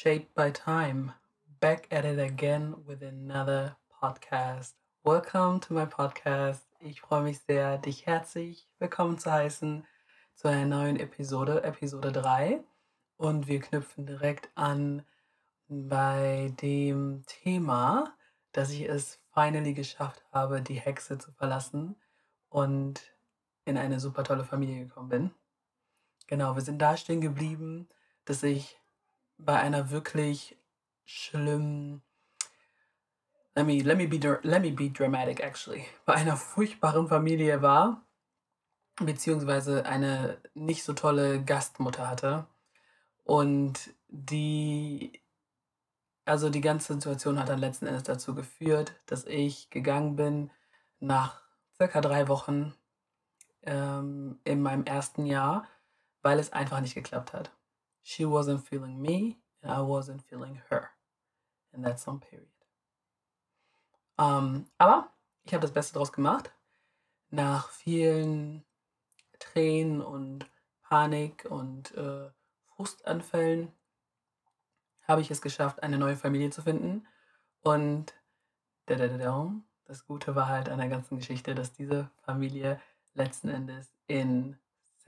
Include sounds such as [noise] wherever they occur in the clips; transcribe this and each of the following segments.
Shaped by Time, back at it again with another podcast. Welcome to my podcast. Ich freue mich sehr, dich herzlich willkommen zu heißen zu einer neuen Episode, Episode 3. Und wir knüpfen direkt an bei dem Thema, dass ich es finally geschafft habe, die Hexe zu verlassen und in eine super tolle Familie gekommen bin. Genau, wir sind da stehen geblieben, dass ich bei einer wirklich schlimmen, let me, let me, be, let me be dramatic actually, bei einer furchtbaren Familie war, beziehungsweise eine nicht so tolle Gastmutter hatte. Und die, also die ganze Situation hat dann letzten Endes dazu geführt, dass ich gegangen bin nach circa drei Wochen ähm, in meinem ersten Jahr, weil es einfach nicht geklappt hat. She wasn't feeling me and I wasn't feeling her. And that's on period. Ähm, aber ich habe das Beste draus gemacht. Nach vielen Tränen und Panik und äh, Frustanfällen habe ich es geschafft, eine neue Familie zu finden. Und das Gute war halt an der ganzen Geschichte, dass diese Familie letzten Endes in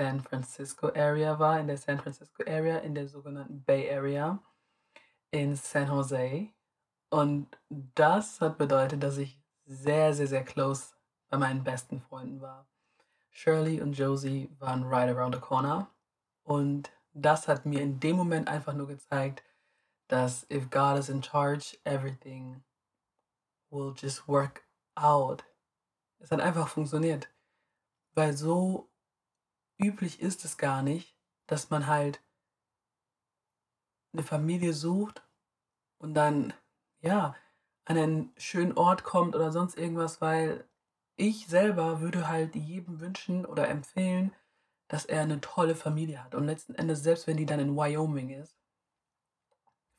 San Francisco Area war, in der San Francisco Area, in der sogenannten Bay Area, in San Jose. Und das hat bedeutet, dass ich sehr, sehr, sehr close bei meinen besten Freunden war. Shirley und Josie waren right around the corner. Und das hat mir in dem Moment einfach nur gezeigt, dass if God is in charge, everything will just work out. Es hat einfach funktioniert. Weil so üblich ist es gar nicht, dass man halt eine Familie sucht und dann, ja, an einen schönen Ort kommt oder sonst irgendwas, weil ich selber würde halt jedem wünschen oder empfehlen, dass er eine tolle Familie hat. Und letzten Endes, selbst wenn die dann in Wyoming ist,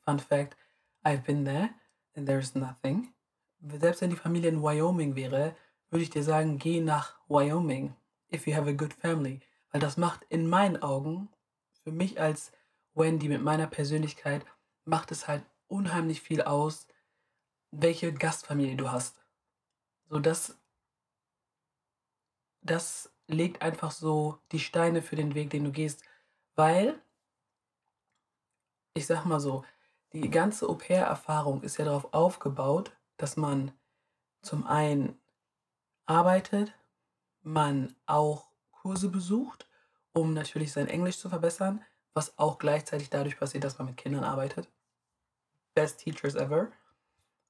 Fun Fact, I've been there and there's nothing. Selbst wenn die Familie in Wyoming wäre, würde ich dir sagen, geh nach Wyoming, if you have a good family. Weil das macht in meinen Augen, für mich als Wendy mit meiner Persönlichkeit, macht es halt unheimlich viel aus, welche Gastfamilie du hast. So, das, das legt einfach so die Steine für den Weg, den du gehst. Weil, ich sag mal so, die ganze Au-pair-Erfahrung ist ja darauf aufgebaut, dass man zum einen arbeitet, man auch Kurse besucht, um natürlich sein Englisch zu verbessern, was auch gleichzeitig dadurch passiert, dass man mit Kindern arbeitet. Best Teachers ever.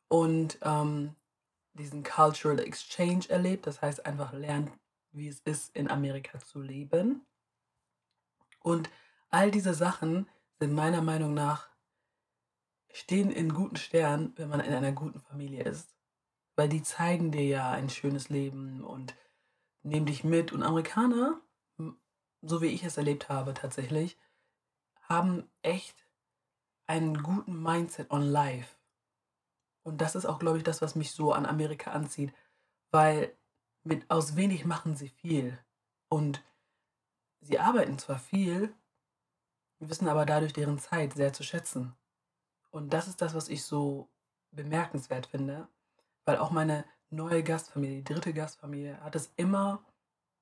Und ähm, diesen Cultural Exchange erlebt, das heißt einfach lernt, wie es ist, in Amerika zu leben. Und all diese Sachen sind meiner Meinung nach stehen in guten Sternen, wenn man in einer guten Familie ist. Weil die zeigen dir ja ein schönes Leben und nehmen dich mit. Und Amerikaner, so wie ich es erlebt habe tatsächlich, haben echt einen guten Mindset on life. Und das ist auch, glaube ich, das, was mich so an Amerika anzieht. Weil mit aus wenig machen sie viel. Und sie arbeiten zwar viel, wissen aber dadurch deren Zeit sehr zu schätzen. Und das ist das, was ich so bemerkenswert finde, weil auch meine neue Gastfamilie, die dritte Gastfamilie, hat es immer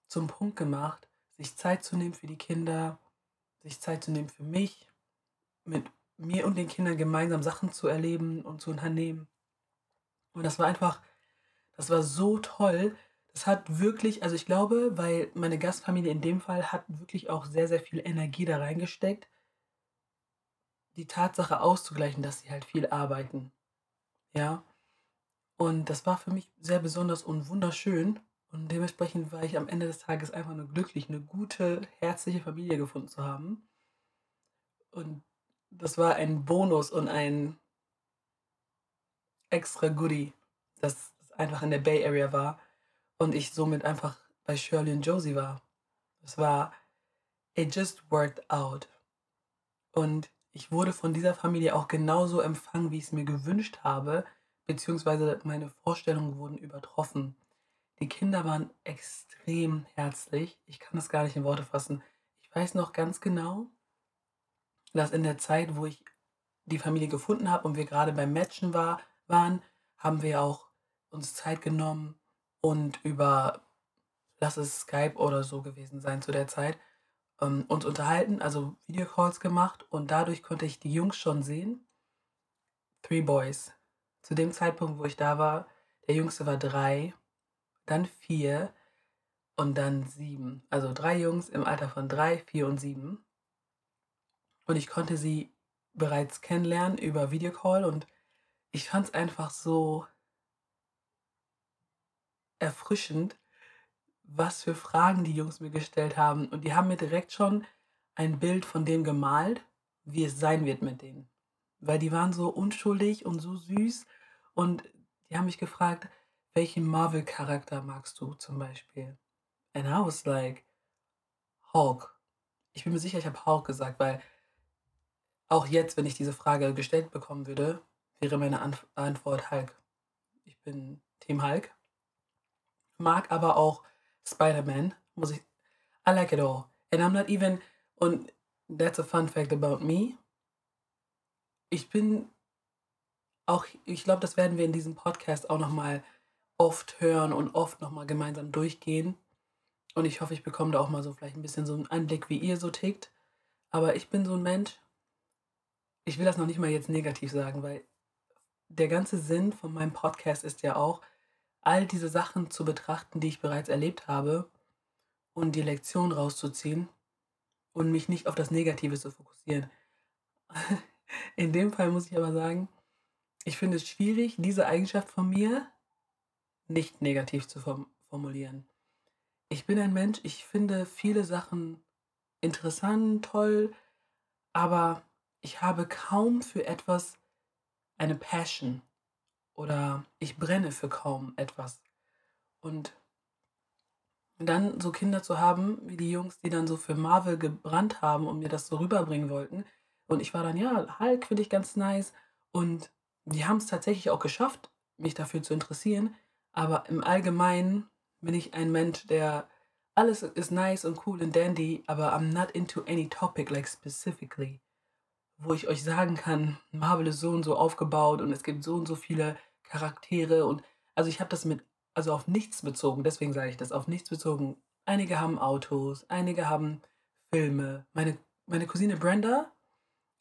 zum Punkt gemacht, sich Zeit zu nehmen für die Kinder, sich Zeit zu nehmen für mich, mit mir und den Kindern gemeinsam Sachen zu erleben und zu unternehmen. Und das war einfach, das war so toll. Das hat wirklich, also ich glaube, weil meine Gastfamilie in dem Fall hat wirklich auch sehr, sehr viel Energie da reingesteckt, die Tatsache auszugleichen, dass sie halt viel arbeiten. Ja. Und das war für mich sehr besonders und wunderschön. Und dementsprechend war ich am Ende des Tages einfach nur glücklich, eine gute, herzliche Familie gefunden zu haben. Und das war ein Bonus und ein extra Goodie, dass es einfach in der Bay Area war und ich somit einfach bei Shirley und Josie war. Es war, it just worked out. Und ich wurde von dieser Familie auch genauso empfangen, wie ich es mir gewünscht habe, beziehungsweise meine Vorstellungen wurden übertroffen. Die Kinder waren extrem herzlich. Ich kann das gar nicht in Worte fassen. Ich weiß noch ganz genau, dass in der Zeit, wo ich die Familie gefunden habe und wir gerade beim Matchen war, waren, haben wir auch uns Zeit genommen und über, lass es Skype oder so gewesen sein zu der Zeit, ähm, uns unterhalten, also Videocalls gemacht und dadurch konnte ich die Jungs schon sehen. Three Boys. Zu dem Zeitpunkt, wo ich da war, der Jüngste war drei, dann vier und dann sieben. Also drei Jungs im Alter von drei, vier und sieben. Und ich konnte sie bereits kennenlernen über Videocall und ich fand es einfach so erfrischend, was für Fragen die Jungs mir gestellt haben. Und die haben mir direkt schon ein Bild von dem gemalt, wie es sein wird mit denen. Weil die waren so unschuldig und so süß. Und die haben mich gefragt, welchen Marvel-Charakter magst du zum Beispiel? And I was like, Hulk. Ich bin mir sicher, ich habe Hulk gesagt, weil auch jetzt, wenn ich diese Frage gestellt bekommen würde, wäre meine Anf Antwort Hulk. Ich bin Team Hulk. Mag aber auch Spider-Man. Muss ich. I like it all. And I'm not even. Und that's a fun fact about me. Ich bin auch, ich glaube, das werden wir in diesem Podcast auch nochmal oft hören und oft nochmal gemeinsam durchgehen. Und ich hoffe, ich bekomme da auch mal so vielleicht ein bisschen so einen Einblick, wie ihr so tickt. Aber ich bin so ein Mensch, ich will das noch nicht mal jetzt negativ sagen, weil der ganze Sinn von meinem Podcast ist ja auch, all diese Sachen zu betrachten, die ich bereits erlebt habe und die Lektion rauszuziehen und mich nicht auf das Negative zu fokussieren. [laughs] In dem Fall muss ich aber sagen, ich finde es schwierig, diese Eigenschaft von mir nicht negativ zu formulieren. Ich bin ein Mensch, ich finde viele Sachen interessant, toll, aber ich habe kaum für etwas eine Passion oder ich brenne für kaum etwas. Und dann so Kinder zu haben, wie die Jungs, die dann so für Marvel gebrannt haben und mir das so rüberbringen wollten. Und ich war dann, ja, Hulk finde ich ganz nice. Und die haben es tatsächlich auch geschafft, mich dafür zu interessieren. Aber im Allgemeinen bin ich ein Mensch, der alles ist nice und cool und dandy, aber I'm not into any topic like specifically wo ich euch sagen kann, Marvel ist so und so aufgebaut und es gibt so und so viele Charaktere und also ich habe das mit, also auf nichts bezogen, deswegen sage ich das, auf nichts bezogen. Einige haben Autos, einige haben Filme. Meine, meine Cousine Brenda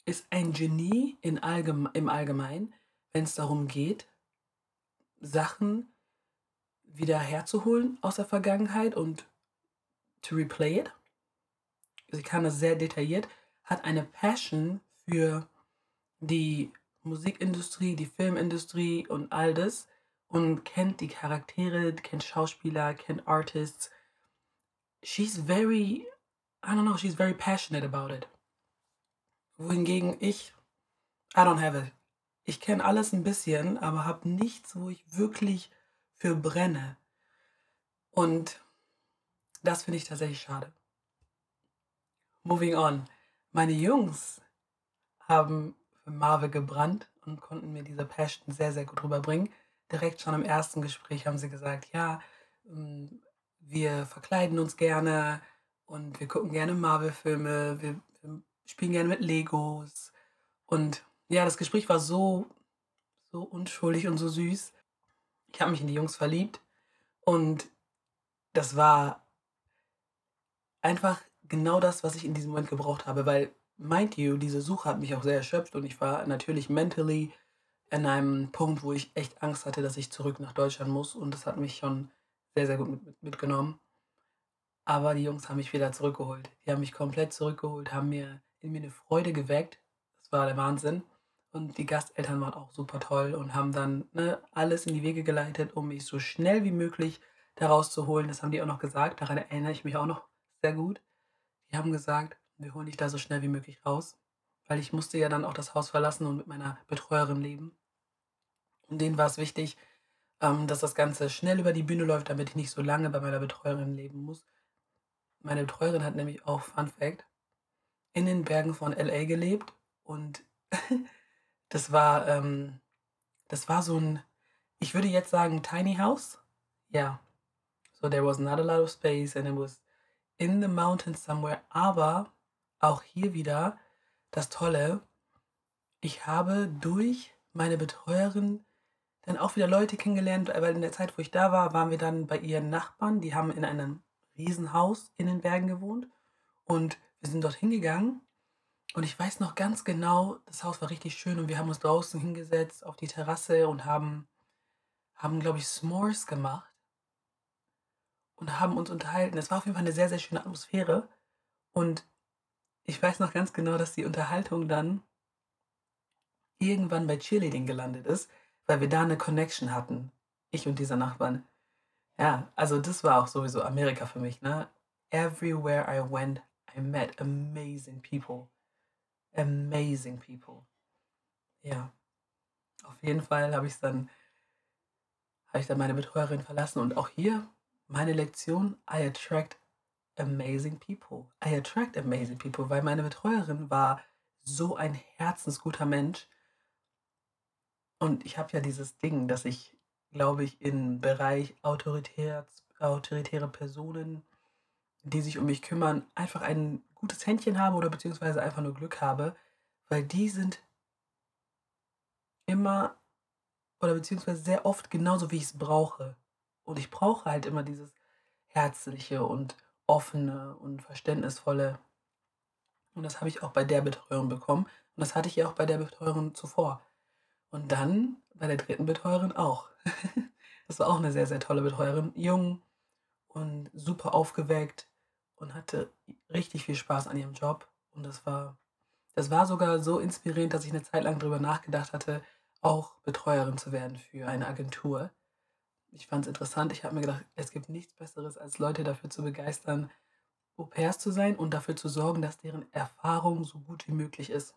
ist ein Genie in allgeme im Allgemeinen, wenn es darum geht, Sachen wieder herzuholen aus der Vergangenheit und to replay it. Sie kann das sehr detailliert, hat eine Passion für die Musikindustrie, die Filmindustrie und all das und kennt die Charaktere, kennt Schauspieler, kennt Artists. She's very, I don't know, she's very passionate about it. Wohingegen ich, I don't have it. Ich kenne alles ein bisschen, aber habe nichts, wo ich wirklich für brenne. Und das finde ich tatsächlich schade. Moving on. Meine Jungs haben für Marvel gebrannt und konnten mir diese Passion sehr, sehr gut rüberbringen. Direkt schon im ersten Gespräch haben sie gesagt, ja, ähm, wir verkleiden uns gerne und wir gucken gerne Marvel-Filme, wir, spielen gerne mit Legos. Und ja, das Gespräch war so, so unschuldig und so süß. Ich habe mich in die Jungs verliebt und das war einfach genau das, was ich in diesem Moment gebraucht habe, weil mind you, diese Suche hat mich auch sehr erschöpft und ich war natürlich mentally an einem Punkt, wo ich echt Angst hatte, dass ich zurück nach Deutschland muss und das hat mich schon sehr, sehr gut mit, mit, mitgenommen. Aber die Jungs haben mich wieder zurückgeholt. Die haben mich komplett zurückgeholt, haben mir in mir eine Freude geweckt. Das war der Wahnsinn. Und die Gasteltern waren auch super toll und haben dann ne, alles in die Wege geleitet, um mich so schnell wie möglich daraus zu holen. Das haben die auch noch gesagt. Daran erinnere ich mich auch noch sehr gut. Die haben gesagt, wir holen dich da so schnell wie möglich raus, weil ich musste ja dann auch das Haus verlassen und mit meiner Betreuerin leben. Und denen war es wichtig, ähm, dass das Ganze schnell über die Bühne läuft, damit ich nicht so lange bei meiner Betreuerin leben muss. Meine Betreuerin hat nämlich auch, Fun Fact, in den Bergen von LA gelebt und [laughs] das war, ähm, das war so ein, ich würde jetzt sagen, tiny house. Ja. Yeah. So there was not a lot of space and it was in the mountains somewhere, aber auch hier wieder das Tolle, ich habe durch meine Betreuerin dann auch wieder Leute kennengelernt, weil in der Zeit, wo ich da war, waren wir dann bei ihren Nachbarn, die haben in einem Riesenhaus in den Bergen gewohnt und wir sind dort hingegangen und ich weiß noch ganz genau, das Haus war richtig schön und wir haben uns draußen hingesetzt auf die Terrasse und haben, haben glaube ich, S'mores gemacht und haben uns unterhalten. Es war auf jeden Fall eine sehr, sehr schöne Atmosphäre und ich weiß noch ganz genau, dass die Unterhaltung dann irgendwann bei Cheerleading gelandet ist, weil wir da eine Connection hatten. Ich und dieser Nachbarn. Ja, also das war auch sowieso Amerika für mich, ne? Everywhere I went, I met amazing people. Amazing people. Ja. Auf jeden Fall habe ich dann, habe ich dann meine Betreuerin verlassen und auch hier meine Lektion, I attract amazing people. I attract amazing people, weil meine Betreuerin war so ein herzensguter Mensch. Und ich habe ja dieses Ding, dass ich, glaube ich, im Bereich autoritär, autoritäre Personen, die sich um mich kümmern, einfach ein gutes Händchen habe oder beziehungsweise einfach nur Glück habe, weil die sind immer oder beziehungsweise sehr oft genauso, wie ich es brauche. Und ich brauche halt immer dieses Herzliche und offene und verständnisvolle. Und das habe ich auch bei der Betreuung bekommen. Und das hatte ich ja auch bei der Betreuerin zuvor. Und dann bei der dritten Betreuerin auch. [laughs] das war auch eine sehr, sehr tolle Betreuerin. Jung und super aufgeweckt und hatte richtig viel Spaß an ihrem Job. Und das war, das war sogar so inspirierend, dass ich eine Zeit lang darüber nachgedacht hatte, auch Betreuerin zu werden für eine Agentur ich fand es interessant. Ich habe mir gedacht, es gibt nichts Besseres, als Leute dafür zu begeistern, Au pairs zu sein und dafür zu sorgen, dass deren Erfahrung so gut wie möglich ist.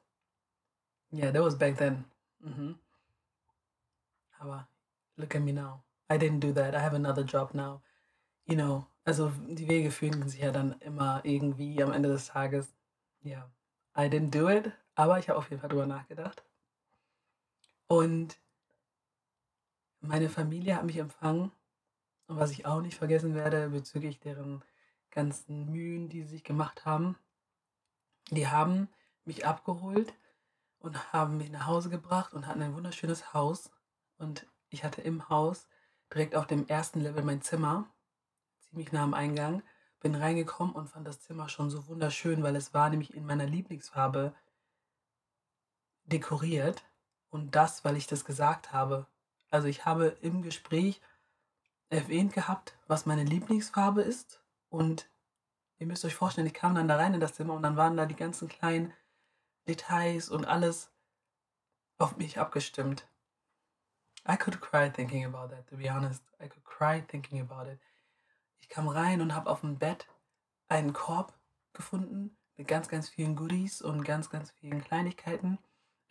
Yeah, that was back then. Mhm. Aber look at me now. I didn't do that. I have another job now. You know, also die Wege fühlen sich ja dann immer irgendwie am Ende des Tages. Ja, yeah. I didn't do it, aber ich habe auf jeden Fall drüber nachgedacht. Und meine Familie hat mich empfangen und was ich auch nicht vergessen werde bezüglich deren ganzen Mühen, die sie sich gemacht haben, die haben mich abgeholt und haben mich nach Hause gebracht und hatten ein wunderschönes Haus. Und ich hatte im Haus direkt auf dem ersten Level mein Zimmer, ziemlich nah am Eingang. Bin reingekommen und fand das Zimmer schon so wunderschön, weil es war nämlich in meiner Lieblingsfarbe dekoriert. Und das, weil ich das gesagt habe. Also ich habe im Gespräch erwähnt gehabt, was meine Lieblingsfarbe ist. Und ihr müsst euch vorstellen, ich kam dann da rein in das Zimmer und dann waren da die ganzen kleinen Details und alles auf mich abgestimmt. I could cry thinking about that, to be honest. I could cry thinking about it. Ich kam rein und habe auf dem Bett einen Korb gefunden mit ganz, ganz vielen Goodies und ganz, ganz vielen Kleinigkeiten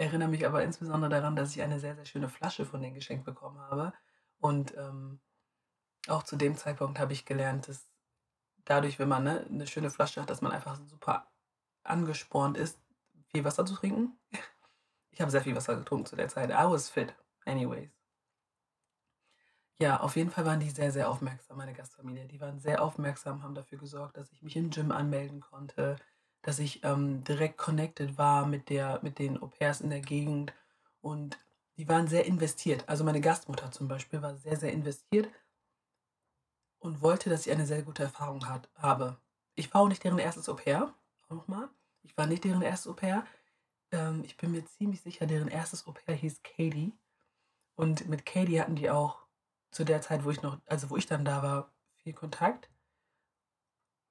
erinnere mich aber insbesondere daran, dass ich eine sehr, sehr schöne Flasche von denen geschenkt bekommen habe. Und ähm, auch zu dem Zeitpunkt habe ich gelernt, dass dadurch, wenn man ne, eine schöne Flasche hat, dass man einfach super angespornt ist, viel Wasser zu trinken. Ich habe sehr viel Wasser getrunken zu der Zeit. I was fit, anyways. Ja, auf jeden Fall waren die sehr, sehr aufmerksam, meine Gastfamilie. Die waren sehr aufmerksam, haben dafür gesorgt, dass ich mich im Gym anmelden konnte, dass ich ähm, direkt connected war mit, der, mit den Au pairs in der Gegend und die waren sehr investiert. Also meine Gastmutter zum Beispiel war sehr, sehr investiert und wollte, dass ich eine sehr gute Erfahrung hat, habe. Ich war auch nicht deren erstes Au pair, auch nochmal. Ich war nicht deren erstes Au pair. Ähm, ich bin mir ziemlich sicher, deren erstes Au pair hieß Katie. Und mit Katie hatten die auch zu der Zeit, wo ich noch, also wo ich dann da war, viel Kontakt.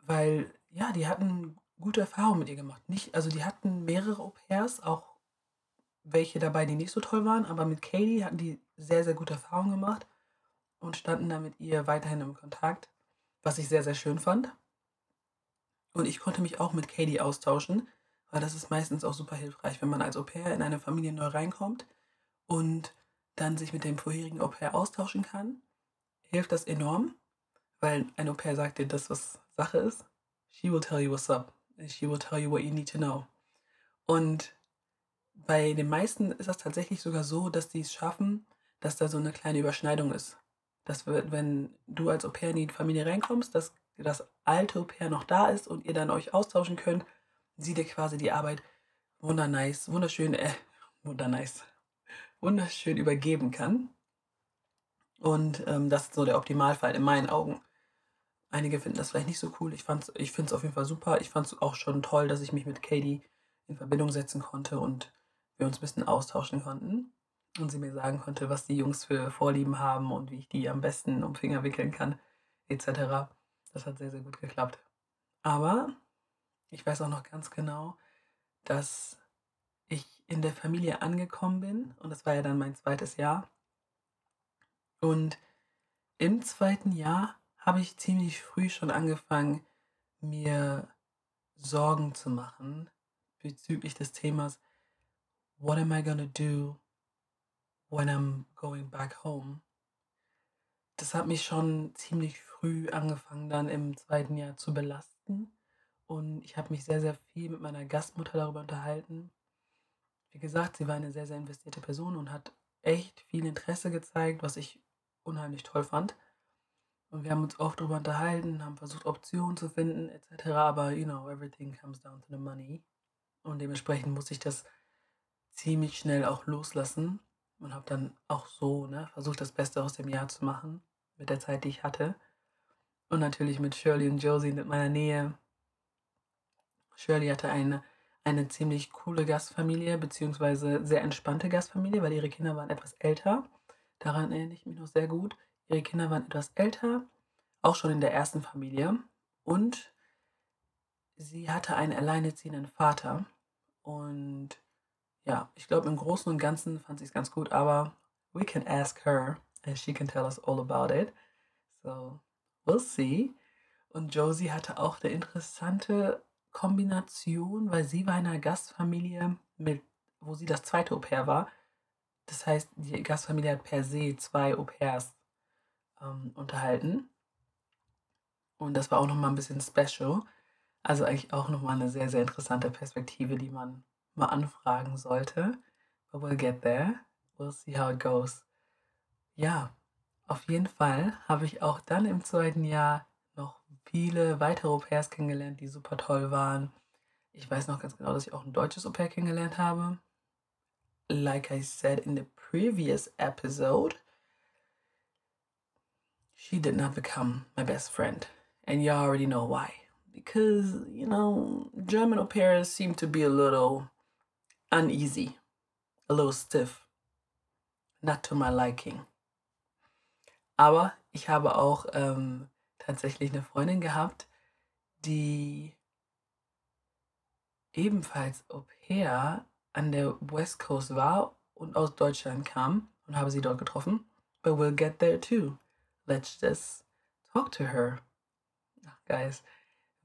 Weil, ja, die hatten gute Erfahrungen mit ihr gemacht. Nicht, also die hatten mehrere Au-pairs, auch welche dabei, die nicht so toll waren, aber mit Katie hatten die sehr, sehr gute Erfahrungen gemacht und standen da mit ihr weiterhin im Kontakt, was ich sehr, sehr schön fand. Und ich konnte mich auch mit Katie austauschen, weil das ist meistens auch super hilfreich, wenn man als Au-pair in eine Familie neu reinkommt und dann sich mit dem vorherigen Au-pair austauschen kann, hilft das enorm, weil ein Au-pair sagt dir das, was Sache ist. She will tell you what's up. She will tell you what you need to know. Und bei den meisten ist das tatsächlich sogar so, dass die es schaffen, dass da so eine kleine Überschneidung ist. Dass wenn du als Au-pair in die Familie reinkommst, dass das alte Au-pair noch da ist und ihr dann euch austauschen könnt, sie dir quasi die Arbeit wundernice, wunderschön, äh, wundernice, wunderschön übergeben kann. Und ähm, das ist so der Optimalfall in meinen Augen. Einige finden das vielleicht nicht so cool. Ich, ich finde es auf jeden Fall super. Ich fand es auch schon toll, dass ich mich mit Katie in Verbindung setzen konnte und wir uns ein bisschen austauschen konnten. Und sie mir sagen konnte, was die Jungs für Vorlieben haben und wie ich die am besten um Finger wickeln kann, etc. Das hat sehr, sehr gut geklappt. Aber ich weiß auch noch ganz genau, dass in der Familie angekommen bin und das war ja dann mein zweites Jahr. Und im zweiten Jahr habe ich ziemlich früh schon angefangen, mir Sorgen zu machen bezüglich des Themas What am I gonna do when I'm going back home? Das hat mich schon ziemlich früh angefangen, dann im zweiten Jahr zu belasten. Und ich habe mich sehr, sehr viel mit meiner Gastmutter darüber unterhalten. Wie gesagt, sie war eine sehr, sehr investierte Person und hat echt viel Interesse gezeigt, was ich unheimlich toll fand. Und wir haben uns oft darüber unterhalten, haben versucht, Optionen zu finden, etc. Aber, you know, everything comes down to the money. Und dementsprechend muss ich das ziemlich schnell auch loslassen und habe dann auch so ne, versucht, das Beste aus dem Jahr zu machen, mit der Zeit, die ich hatte. Und natürlich mit Shirley und Josie in meiner Nähe. Shirley hatte eine, eine ziemlich coole Gastfamilie, beziehungsweise sehr entspannte Gastfamilie, weil ihre Kinder waren etwas älter. Daran erinnere ich mich noch sehr gut. Ihre Kinder waren etwas älter, auch schon in der ersten Familie. Und sie hatte einen alleinerziehenden Vater. Und ja, ich glaube, im Großen und Ganzen fand sie es ganz gut, aber we can ask her and she can tell us all about it. So, we'll see. Und Josie hatte auch eine interessante Kombination, weil sie war in einer Gastfamilie, mit, wo sie das zweite Au-pair war. Das heißt, die Gastfamilie hat per se zwei Au-pairs ähm, unterhalten. Und das war auch nochmal ein bisschen special. Also eigentlich auch nochmal eine sehr, sehr interessante Perspektive, die man mal anfragen sollte. But we'll get there. We'll see how it goes. Ja, auf jeden Fall habe ich auch dann im zweiten Jahr noch viele weitere Au-pairs kennengelernt, die super toll waren. Ich weiß noch ganz genau, dass ich auch ein deutsches Au-pair kennengelernt habe. Like I said in the previous episode, she did not become my best friend. And you already know why. Because, you know, German au pairs seem to be a little uneasy, a little stiff. Not to my liking. Aber ich habe auch ähm, tatsächlich eine Freundin gehabt, die ebenfalls Au pair an der West Coast war und aus Deutschland kam und habe sie dort getroffen. But we'll get there too. Let's just talk to her. Ach, guys,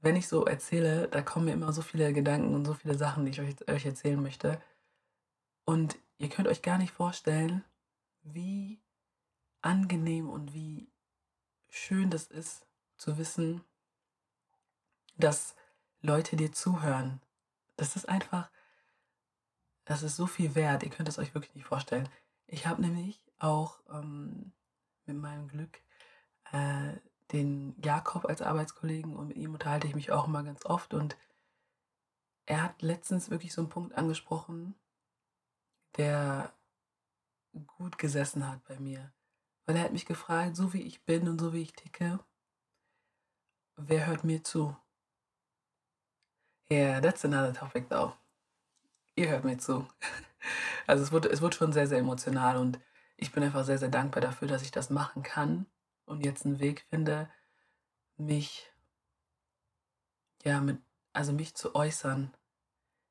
wenn ich so erzähle, da kommen mir immer so viele Gedanken und so viele Sachen, die ich euch, euch erzählen möchte. Und ihr könnt euch gar nicht vorstellen, wie angenehm und wie schön das ist, zu wissen, dass Leute dir zuhören. Das ist einfach, das ist so viel wert. Ihr könnt es euch wirklich nicht vorstellen. Ich habe nämlich auch ähm, mit meinem Glück äh, den Jakob als Arbeitskollegen und mit ihm unterhalte ich mich auch immer ganz oft. Und er hat letztens wirklich so einen Punkt angesprochen, der gut gesessen hat bei mir. Weil er hat mich gefragt, so wie ich bin und so wie ich ticke, wer hört mir zu? Yeah, that's another topic though. Ihr hört mir zu. [laughs] Also es wurde, es wurde schon sehr, sehr emotional und ich bin einfach sehr, sehr dankbar dafür, dass ich das machen kann und jetzt einen Weg finde, mich, ja, mit, also mich zu äußern,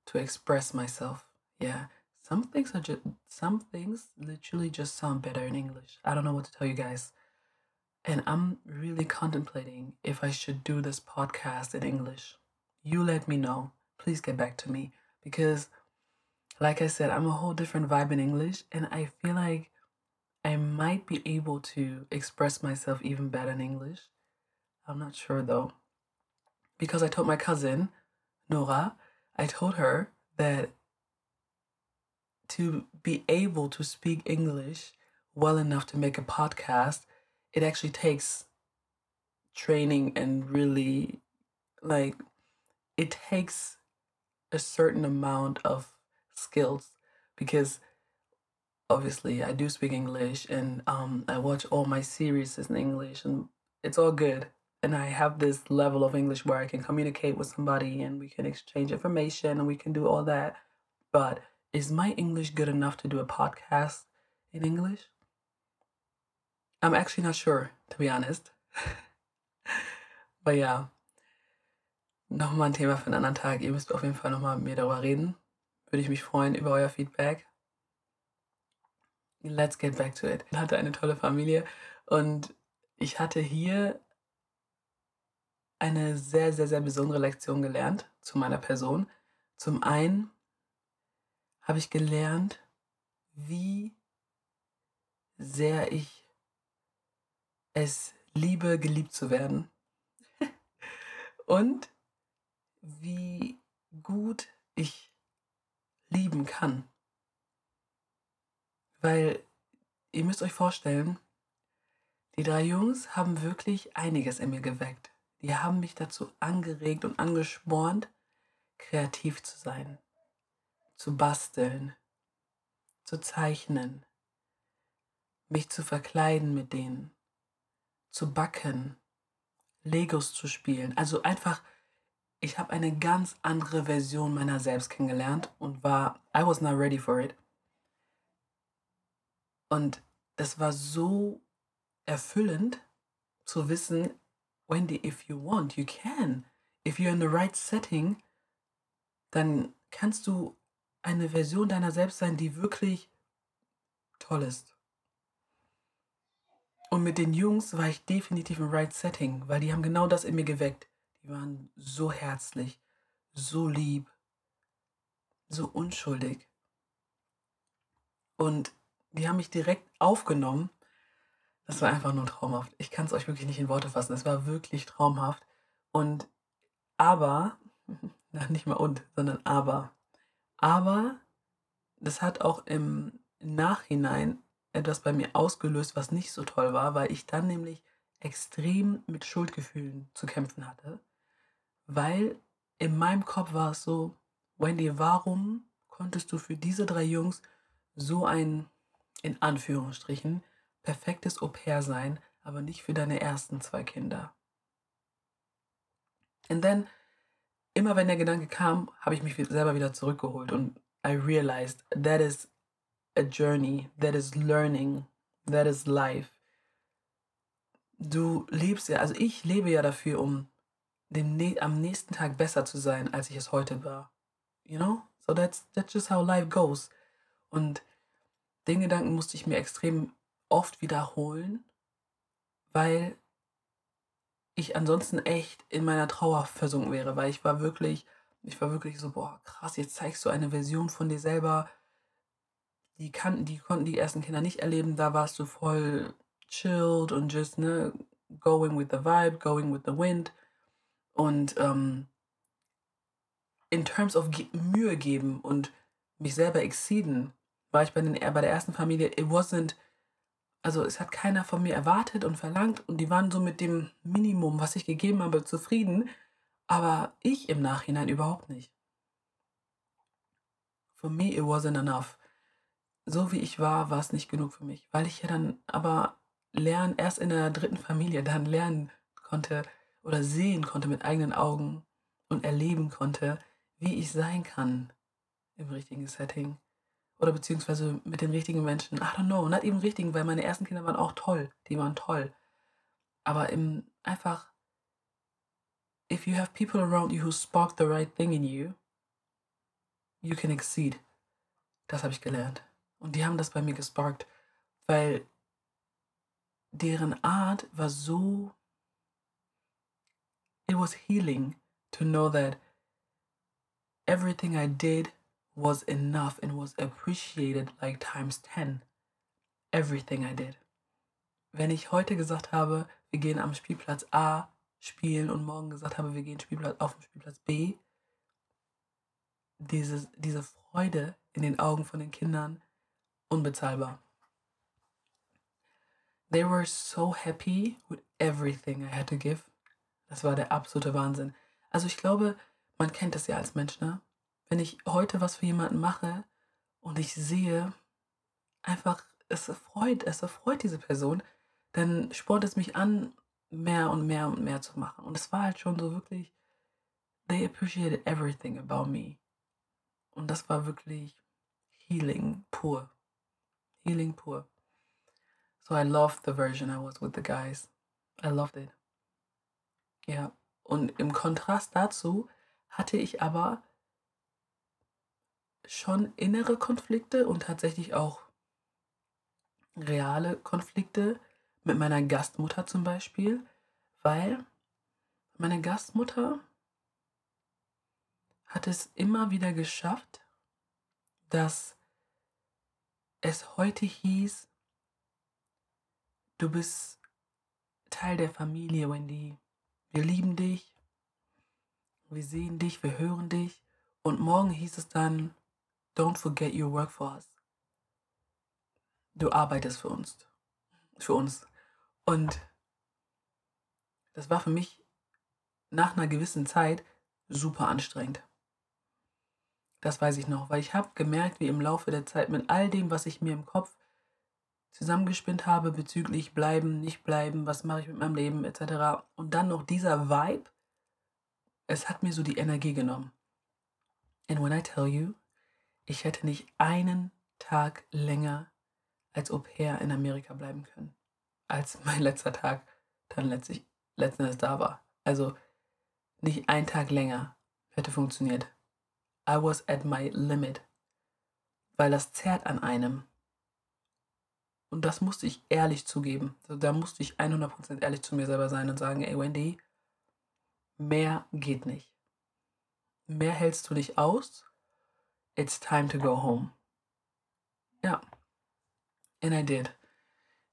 to express myself. Yeah. Some things are just, some things literally just sound better in English. I don't know what to tell you guys. And I'm really contemplating if I should do this podcast in English. You let me know. Please get back to me because, like I said, I'm a whole different vibe in English, and I feel like I might be able to express myself even better in English. I'm not sure though. Because I told my cousin, Nora, I told her that to be able to speak English well enough to make a podcast, it actually takes training and really like it takes a certain amount of skills because obviously I do speak English and um, I watch all my series in English and it's all good. And I have this level of English where I can communicate with somebody and we can exchange information and we can do all that. But is my English good enough to do a podcast in English? I'm actually not sure, to be honest. [laughs] but ja, nochmal ein Thema für einen anderen Tag. Ihr müsst auf jeden Fall nochmal mit mir darüber reden. Würde ich mich freuen über euer Feedback. Let's get back to it. Ich hatte eine tolle Familie und ich hatte hier eine sehr, sehr, sehr besondere Lektion gelernt zu meiner Person. Zum einen habe ich gelernt, wie sehr ich es liebe, geliebt zu werden. Und wie gut ich lieben kann. Weil ihr müsst euch vorstellen, die drei Jungs haben wirklich einiges in mir geweckt. Die haben mich dazu angeregt und angespornt, kreativ zu sein, zu basteln, zu zeichnen, mich zu verkleiden mit denen, zu backen, Legos zu spielen. Also einfach, ich habe eine ganz andere Version meiner selbst kennengelernt und war, I was not ready for it. Und das war so erfüllend zu wissen, Wendy, if you want, you can. If you're in the right setting, dann kannst du eine Version deiner selbst sein, die wirklich toll ist. Und mit den Jungs war ich definitiv im right setting, weil die haben genau das in mir geweckt. Die waren so herzlich, so lieb, so unschuldig. Und die haben mich direkt aufgenommen. Das war einfach nur traumhaft. Ich kann es euch wirklich nicht in Worte fassen. Es war wirklich traumhaft. Und aber, [laughs] nicht mal und, sondern aber. Aber das hat auch im Nachhinein etwas bei mir ausgelöst, was nicht so toll war, weil ich dann nämlich extrem mit Schuldgefühlen zu kämpfen hatte. Weil in meinem Kopf war es so, Wendy, warum konntest du für diese drei Jungs so ein in Anführungsstrichen, perfektes Au-pair sein, aber nicht für deine ersten zwei Kinder. Und dann, immer wenn der Gedanke kam, habe ich mich selber wieder zurückgeholt und I realized that is a journey, that is learning, that is life. Du lebst ja, also ich lebe ja dafür, um dem, am nächsten Tag besser zu sein, als ich es heute war. You know? So that's, that's just how life goes. Und den Gedanken musste ich mir extrem oft wiederholen, weil ich ansonsten echt in meiner Trauer versunken wäre, weil ich war wirklich, ich war wirklich so, boah, krass, jetzt zeigst du eine Version von dir selber, die kannten, die konnten die ersten Kinder nicht erleben, da warst du voll chilled und just, ne, going with the vibe, going with the wind und ähm, in terms of Mühe geben und mich selber exceeden, war ich bei, den, bei der ersten Familie, it wasn't, also es hat keiner von mir erwartet und verlangt und die waren so mit dem Minimum, was ich gegeben habe, zufrieden, aber ich im Nachhinein überhaupt nicht. For me it wasn't enough. So wie ich war, war es nicht genug für mich, weil ich ja dann aber lernen, erst in der dritten Familie dann lernen konnte oder sehen konnte mit eigenen Augen und erleben konnte, wie ich sein kann im richtigen Setting oder beziehungsweise mit den richtigen Menschen. I don't know, nicht eben richtigen, weil meine ersten Kinder waren auch toll. Die waren toll. Aber im, einfach, if you have people around you who spark the right thing in you, you can exceed. Das habe ich gelernt. Und die haben das bei mir gesparkt, weil deren Art war so, it was healing to know that everything I did was enough and was appreciated like times 10. Everything I did. Wenn ich heute gesagt habe, wir gehen am Spielplatz A spielen und morgen gesagt habe, wir gehen Spielplatz, auf dem Spielplatz B, diese, diese Freude in den Augen von den Kindern, unbezahlbar. They were so happy with everything I had to give. Das war der absolute Wahnsinn. Also ich glaube, man kennt das ja als Mensch, ne? wenn ich heute was für jemanden mache und ich sehe einfach, es erfreut, es erfreut diese Person, dann spornt es mich an, mehr und mehr und mehr zu machen. Und es war halt schon so wirklich, they appreciated everything about me. Und das war wirklich healing pur. Healing pur. So I loved the version I was with the guys. I loved it. Ja. Und im Kontrast dazu hatte ich aber schon innere Konflikte und tatsächlich auch reale Konflikte mit meiner Gastmutter zum Beispiel, weil meine Gastmutter hat es immer wieder geschafft, dass es heute hieß, du bist Teil der Familie, Wendy. Wir lieben dich, wir sehen dich, wir hören dich. Und morgen hieß es dann, don't forget your work for us. Du arbeitest für uns. Für uns. Und das war für mich nach einer gewissen Zeit super anstrengend. Das weiß ich noch, weil ich habe gemerkt, wie im Laufe der Zeit mit all dem, was ich mir im Kopf zusammengespinnt habe bezüglich bleiben, nicht bleiben, was mache ich mit meinem Leben etc. Und dann noch dieser Vibe, es hat mir so die Energie genommen. And when I tell you, ich hätte nicht einen Tag länger als Au pair in Amerika bleiben können, als [laughs] mein letzter Tag dann letztlich, letzten Endes da war. Also nicht ein Tag länger hätte funktioniert. I was at my limit, weil das zerrt an einem. Und das musste ich ehrlich zugeben. Da musste ich 100% ehrlich zu mir selber sein und sagen, ey Wendy, mehr geht nicht. Mehr hältst du nicht aus it's time to go home. Ja. And I did.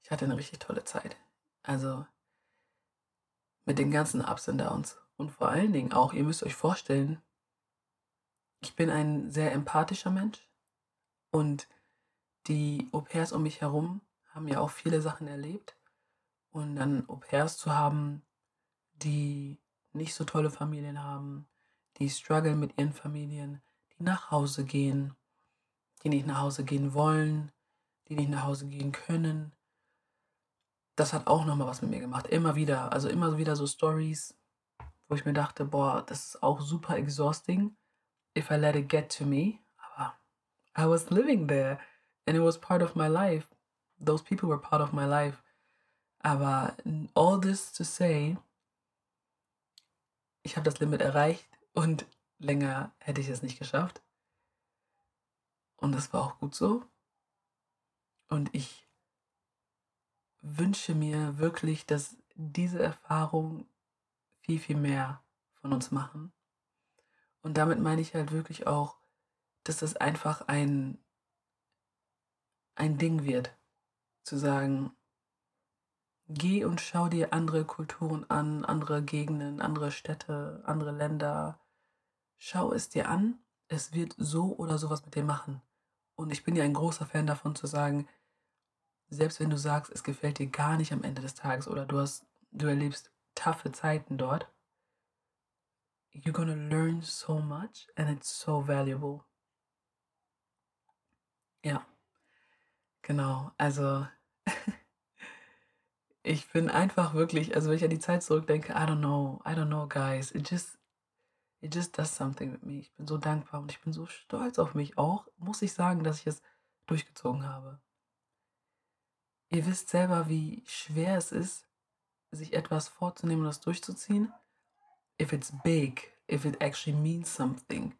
Ich hatte eine richtig tolle Zeit. Also mit den ganzen Ups und Downs. Und vor allen Dingen auch, ihr müsst euch vorstellen, ich bin ein sehr empathischer Mensch und die Au pairs um mich herum haben ja auch viele Sachen erlebt. Und dann Au pairs zu haben, die nicht so tolle Familien haben, die strugglen mit ihren Familien, die nach Hause gehen, die nicht nach Hause gehen wollen, die nicht nach Hause gehen können. Das hat auch nochmal was mit mir gemacht. Immer wieder, also immer wieder so Stories, wo ich mir dachte, boah, das ist auch super exhausting, if I let it get to me. Aber I was living there and it was part of my life. Those people were part of my life. Aber all this to say, ich habe das Limit erreicht und Länger hätte ich es nicht geschafft. Und das war auch gut so. Und ich wünsche mir wirklich, dass diese Erfahrung viel, viel mehr von uns machen. Und damit meine ich halt wirklich auch, dass das einfach ein, ein Ding wird, zu sagen, geh und schau dir andere Kulturen an, andere Gegenden, andere Städte, andere Länder, Schau es dir an, es wird so oder sowas mit dir machen. Und ich bin ja ein großer Fan davon zu sagen, selbst wenn du sagst, es gefällt dir gar nicht am Ende des Tages oder du hast, du erlebst taffe Zeiten dort, you're gonna learn so much and it's so valuable. Ja, genau. Also [laughs] ich bin einfach wirklich, also wenn ich an die Zeit zurückdenke, I don't know, I don't know, guys. It just It just does something with me. Ich bin so dankbar und ich bin so stolz auf mich auch, muss ich sagen, dass ich es durchgezogen habe. Ihr wisst selber, wie schwer es ist, sich etwas vorzunehmen und das durchzuziehen. If it's big, if it actually means something.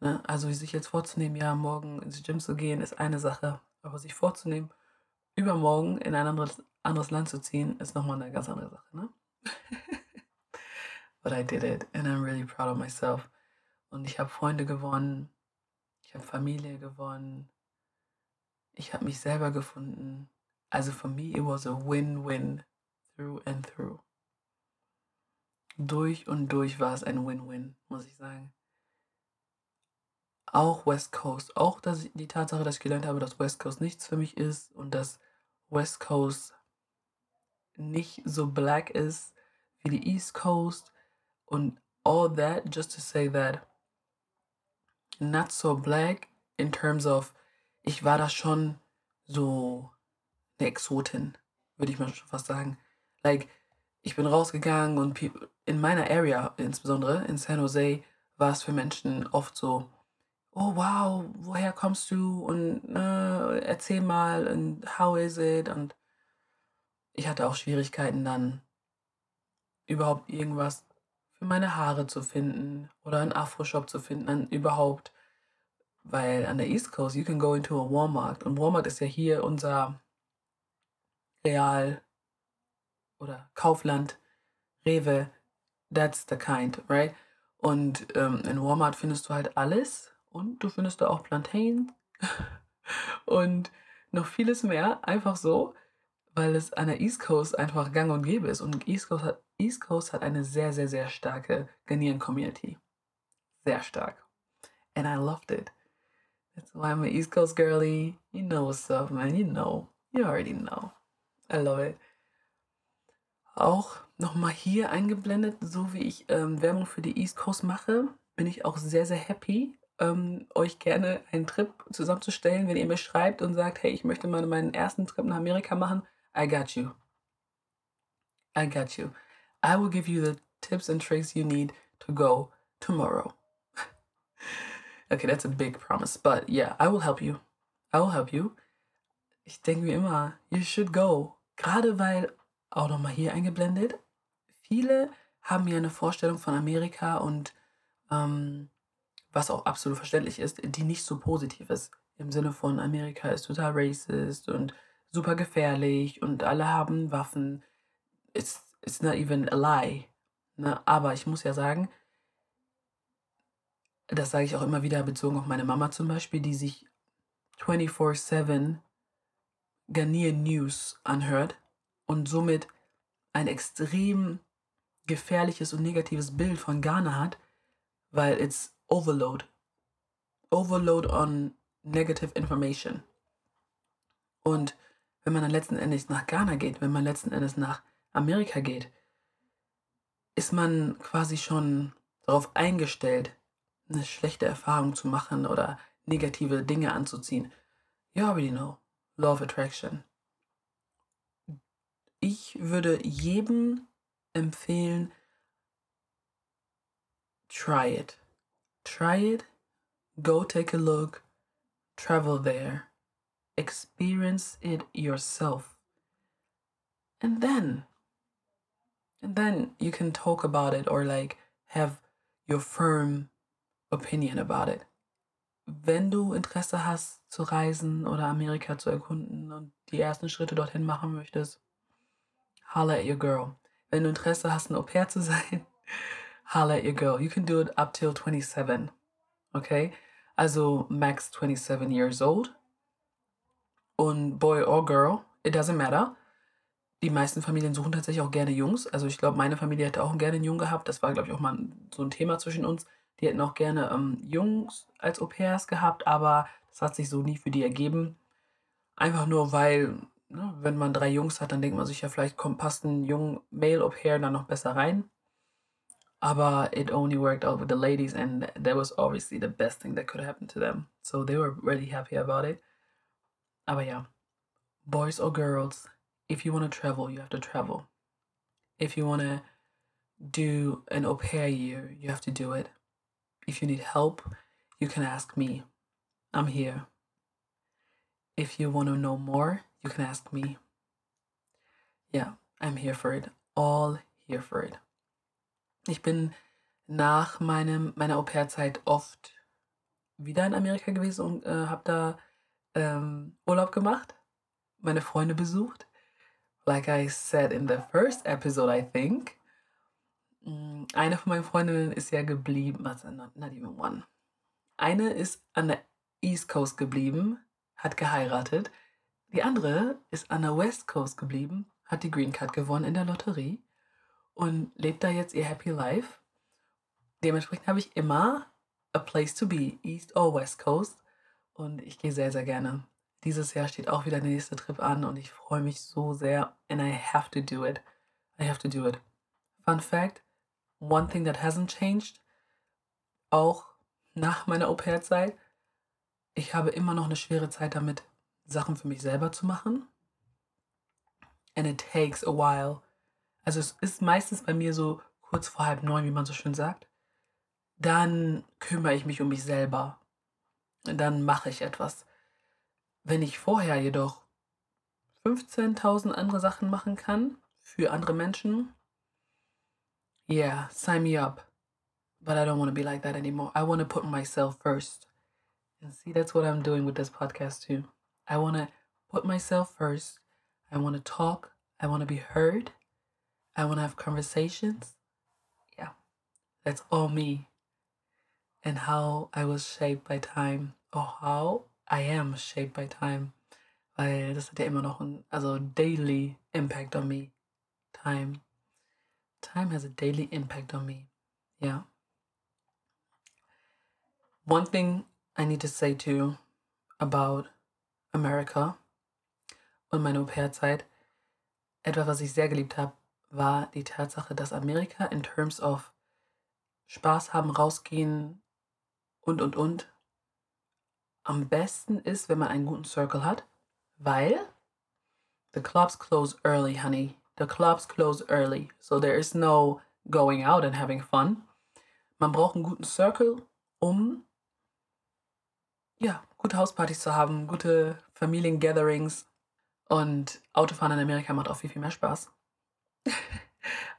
Ne? Also sich jetzt vorzunehmen, ja, morgen ins Gym zu gehen, ist eine Sache. Aber sich vorzunehmen, übermorgen in ein anderes, anderes Land zu ziehen, ist nochmal eine ganz andere Sache. Ne? [laughs] but I did it and I'm really proud of myself. Und ich habe Freunde gewonnen, ich habe Familie gewonnen, ich habe mich selber gefunden. Also for me it was a win-win through and through. Durch und durch war es ein Win-Win, muss ich sagen. Auch West Coast, auch dass die Tatsache, dass ich gelernt habe, dass West Coast nichts für mich ist und dass West Coast nicht so black ist wie die East Coast und all that just to say that not so black in terms of, ich war da schon so eine Exotin, würde ich mal schon fast sagen. Like, ich bin rausgegangen und in meiner Area, insbesondere in San Jose, war es für Menschen oft so, oh wow, woher kommst du? Und äh, erzähl mal und how is it? Und ich hatte auch Schwierigkeiten dann überhaupt irgendwas für meine Haare zu finden oder einen Afro-Shop zu finden, an, überhaupt, weil an der East Coast, you can go into a Walmart. Und Walmart ist ja hier unser Real oder Kaufland, Rewe, that's the kind, right? Und ähm, in Walmart findest du halt alles und du findest da auch Plantains [laughs] und noch vieles mehr, einfach so, weil es an der East Coast einfach gang und gäbe ist. Und East Coast hat, East Coast hat eine sehr, sehr, sehr starke Ghanaian-Community. Sehr stark. And I loved it. That's why I'm an East Coast girly. You know what's up, man. You know. You already know. I love it. Auch nochmal hier eingeblendet, so wie ich ähm, Werbung für die East Coast mache, bin ich auch sehr, sehr happy, ähm, euch gerne einen Trip zusammenzustellen, wenn ihr mir schreibt und sagt, hey, ich möchte mal meinen ersten Trip nach Amerika machen. I got you. I got you. I will give you the tips and tricks you need to go tomorrow. [laughs] okay, that's a big promise, but yeah, I will help you. I will help you. Ich denke wie immer, you should go. Gerade weil, auch nochmal hier eingeblendet, viele haben ja eine Vorstellung von Amerika und ähm, was auch absolut verständlich ist, die nicht so positiv ist. Im Sinne von Amerika ist total racist und super gefährlich und alle haben Waffen. It's, it's not even a lie. Ne? Aber ich muss ja sagen, das sage ich auch immer wieder bezogen auf meine Mama zum Beispiel, die sich 24-7 Ghanaian News anhört und somit ein extrem gefährliches und negatives Bild von Ghana hat, weil it's overload. Overload on negative information. Und wenn man dann letzten Endes nach Ghana geht, wenn man letzten Endes nach Amerika geht, ist man quasi schon darauf eingestellt, eine schlechte Erfahrung zu machen oder negative Dinge anzuziehen. You already know. Law of Attraction. Ich würde jedem empfehlen, try it. Try it, go take a look, travel there, experience it yourself. And then, and then you can talk about it or like have your firm opinion about it. Wenn du Interesse hast zu reisen oder Amerika zu erkunden und die ersten Schritte dorthin machen möchtest, holla at your girl. Wenn du Interesse hast, ein Au pair zu [laughs] sein, holla at your girl. You can do it up till 27. Okay? Also max 27 years old. Und boy or girl, it doesn't matter. Die meisten Familien suchen tatsächlich auch gerne Jungs. Also ich glaube, meine Familie hätte auch gerne einen Jungen gehabt. Das war, glaube ich, auch mal so ein Thema zwischen uns. Die hätten auch gerne ähm, Jungs als Au pairs gehabt, aber das hat sich so nie für die ergeben. Einfach nur, weil, ne, wenn man drei Jungs hat, dann denkt man sich ja, vielleicht kommt, passt ein jungen Male Au pair dann noch besser rein. Aber it only worked out with the ladies, and that was obviously the best thing that could happen to them. So they were really happy about it. Aber ja, boys or girls, if you want to travel, you have to travel. If you want to do an au pair year, you have to do it. If you need help, you can ask me. I'm here. If you want to know more, you can ask me. Yeah, I'm here for it. All here for it. Ich bin nach meinem, meiner Au-pair-Zeit oft wieder in Amerika gewesen und äh, habe da ähm, Urlaub gemacht, meine Freunde besucht. Like I said in the first episode, I think. Mm, eine von meinen Freundinnen ist ja geblieben, also not, not even one. Eine ist an der East Coast geblieben, hat geheiratet. Die andere ist an der West Coast geblieben, hat die Green Card gewonnen in der Lotterie und lebt da jetzt ihr Happy Life. Dementsprechend habe ich immer a place to be, East or West Coast. Und ich gehe sehr, sehr gerne. Dieses Jahr steht auch wieder der nächste Trip an und ich freue mich so sehr. And I have to do it. I have to do it. Fun fact: One thing that hasn't changed, auch nach meiner Au-pair-Zeit, ich habe immer noch eine schwere Zeit damit, Sachen für mich selber zu machen. And it takes a while. Also es ist meistens bei mir so kurz vor halb neun, wie man so schön sagt. Dann kümmere ich mich um mich selber. Dann mache ich etwas. Wenn ich vorher jedoch 15.000 andere Sachen machen kann für andere Menschen, yeah, sign me up. But I don't want to be like that anymore. I want to put myself first. And see, that's what I'm doing with this podcast too. I want to put myself first. I want to talk. I want to be heard. I want to have conversations. Yeah, that's all me. And how I was shaped by time, or how I am shaped by time. Weil das hat ja immer noch also daily impact on me. Time. Time has a daily impact on me. Yeah. One thing I need to say too about America und meine Au-pair-Zeit. Etwas, was ich sehr geliebt habe, war die Tatsache, dass Amerika in terms of Spaß haben, rausgehen und und und am besten ist, wenn man einen guten Circle hat, weil the clubs close early, honey. The clubs close early, so there is no going out and having fun. Man braucht einen guten Circle, um ja, gute Hauspartys zu haben, gute Familiengatherings. Und Autofahren in Amerika macht auch viel, viel mehr Spaß. [laughs]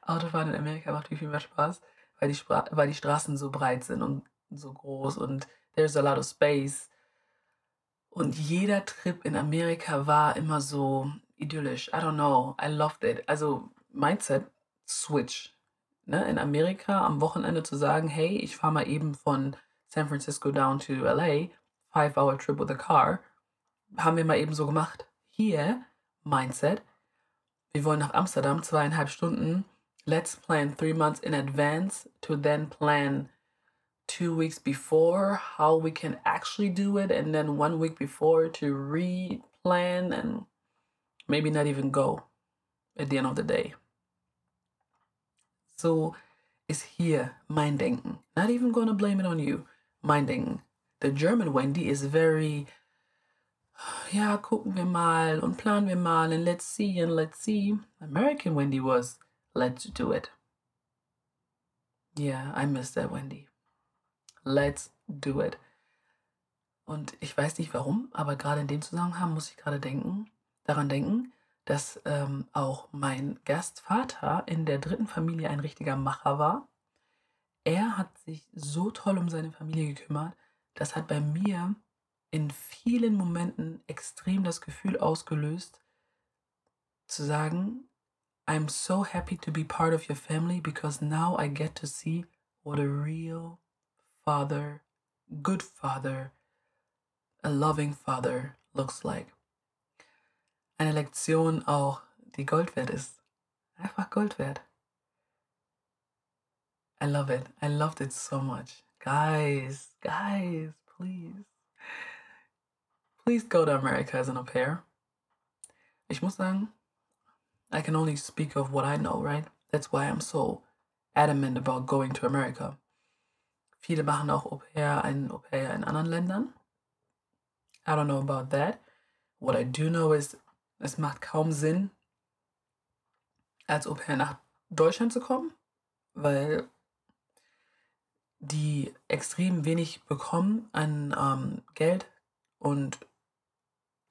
Autofahren in Amerika macht viel, viel mehr Spaß, weil die, Spra weil die Straßen so breit sind und so groß und there's a lot of space. Und jeder Trip in Amerika war immer so idyllisch. I don't know. I loved it. Also Mindset Switch. Ne? In Amerika am Wochenende zu sagen, hey, ich fahre mal eben von San Francisco down to LA five-hour trip with a car. Haben wir mal eben so gemacht. Hier, Mindset. Wir wollen nach Amsterdam, zweieinhalb Stunden. Let's plan three months in advance to then plan two weeks before how we can actually do it, and then one week before to re-plan and maybe not even go at the end of the day. So is here mein Denken. Not even gonna blame it on you. Mein Denken. The German Wendy is very, ja, gucken wir mal und planen wir mal and let's see and let's see. American Wendy was, let's do it. Yeah, I miss that Wendy. Let's do it. Und ich weiß nicht warum, aber gerade in dem Zusammenhang muss ich gerade denken, daran denken, dass ähm, auch mein Gastvater in der dritten Familie ein richtiger Macher war. Er hat sich so toll um seine Familie gekümmert das hat bei mir in vielen Momenten extrem das Gefühl ausgelöst, zu sagen, I'm so happy to be part of your family because now I get to see what a real father, good father, a loving father looks like. Eine Lektion auch, die Gold wert ist. Einfach Gold wert. I love it. I loved it so much. Guys, guys, please. Please go to America as an au pair. Ich muss sagen, I can only speak of what I know, right? That's why I'm so adamant about going to America. Viele machen auch Au pair, ein Au pair in anderen Ländern. I don't know about that. What I do know is, es macht kaum Sinn, als Au pair nach Deutschland zu kommen, weil die extrem wenig bekommen an ähm, Geld und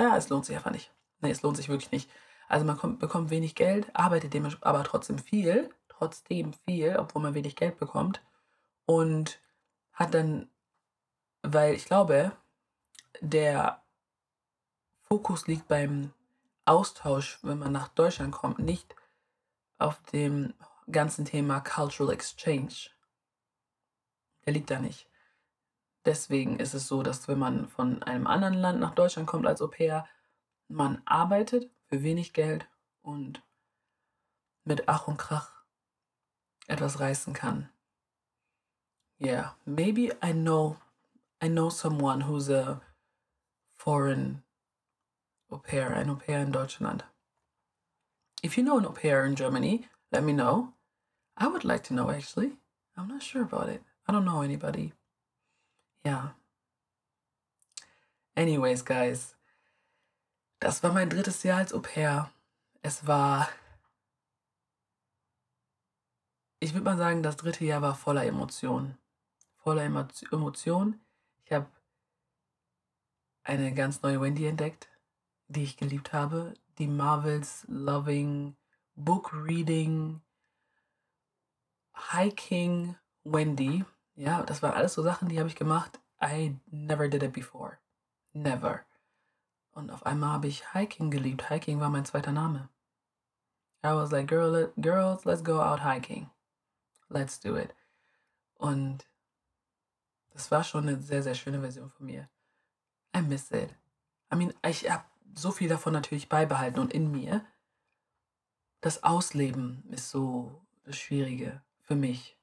ja, es lohnt sich einfach nicht. Nee, es lohnt sich wirklich nicht. Also man kommt, bekommt wenig Geld, arbeitet dementsprechend aber trotzdem viel, trotzdem viel, obwohl man wenig Geld bekommt und hat dann, weil ich glaube, der Fokus liegt beim Austausch, wenn man nach Deutschland kommt, nicht auf dem ganzen Thema Cultural Exchange der liegt da nicht. Deswegen ist es so, dass wenn man von einem anderen Land nach Deutschland kommt als Au pair, man arbeitet für wenig Geld und mit Ach und Krach etwas reißen kann. Yeah, maybe I know I know someone who's a foreign au pair, ein Au pair in Deutschland. If you know an Au pair in Germany, let me know. I would like to know actually. I'm not sure about it. I don't know anybody. Ja. Anyways, guys, das war mein drittes Jahr als Au pair. Es war, ich würde mal sagen, das dritte Jahr war voller Emotionen. Voller Emotionen. Ich habe eine ganz neue Wendy entdeckt, die ich geliebt habe. Die Marvels Loving, Book Reading, Hiking Wendy. Ja, das waren alles so Sachen, die habe ich gemacht. I never did it before. Never. Und auf einmal habe ich Hiking geliebt. Hiking war mein zweiter Name. I was like, Girl, let, girls, let's go out hiking. Let's do it. Und das war schon eine sehr, sehr schöne Version von mir. I miss it. I mean, ich habe so viel davon natürlich beibehalten und in mir. Das Ausleben ist so das Schwierige für mich.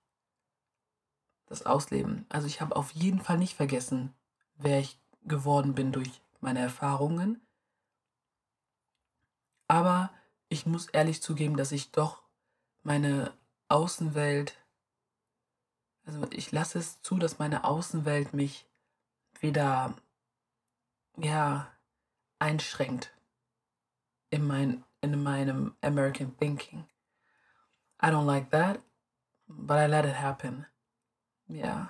Das Ausleben. Also ich habe auf jeden Fall nicht vergessen, wer ich geworden bin durch meine Erfahrungen. Aber ich muss ehrlich zugeben, dass ich doch meine Außenwelt, also ich lasse es zu, dass meine Außenwelt mich wieder, ja, einschränkt in, mein, in meinem American Thinking. I don't like that, but I let it happen. Yeah.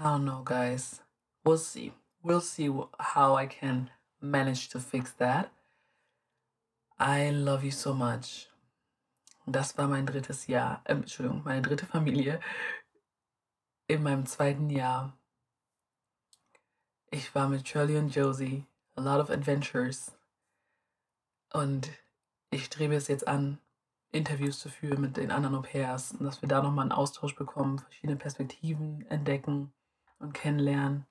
I don't know, guys. We'll see. We'll see how I can manage to fix that. I love you so much. Das war mein drittes Jahr, äh, Entschuldigung, meine dritte Familie in meinem zweiten Jahr. Ich war mit Shirley und Josie, a lot of adventures. Und ich strebe es jetzt an, Interviews zu führen mit den anderen Au pairs und dass wir da nochmal einen Austausch bekommen, verschiedene Perspektiven entdecken und kennenlernen.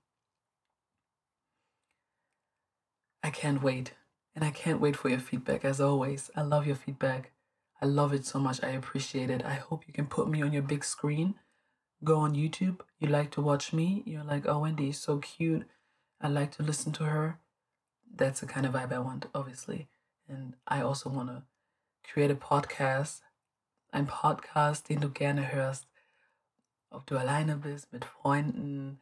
I can't wait. And I can't wait for your feedback as always. I love your feedback. I love it so much. I appreciate it. I hope you can put me on your big screen. Go on YouTube. You like to watch me. You're like, oh, Wendy is so cute. I like to listen to her. That's the kind of vibe I want, obviously. And I also want to create a podcast. Ein Podcast, den du gerne hörst. Ob du alleine bist, mit Freunden,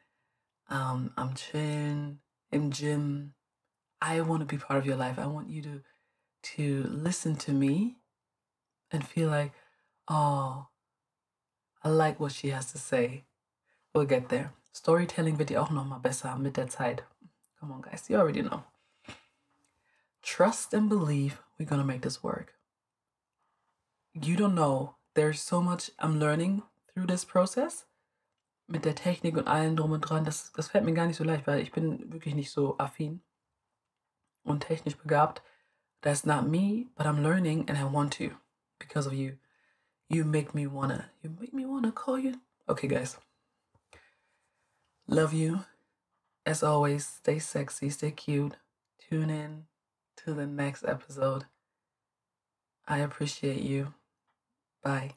um, am Chillen, im Gym. I want to be part of your life. I want you to to listen to me and feel like, oh, I like what she has to say. We'll get there. Storytelling wird ja auch noch mal besser mit der Zeit. Come on, guys, you already know. Trust and believe we're gonna make this work. You don't know. There's so much I'm learning through this process. Mit der Technik und allem drum und dran. Das, das fällt mir gar nicht so leicht, weil ich bin wirklich nicht so affin und technisch begabt. That's not me, but I'm learning and I want to because of you. You make me wanna, you make me wanna call you. Okay, guys. Love you. As always, stay sexy, stay cute. Tune in to the next episode. I appreciate you. Bye.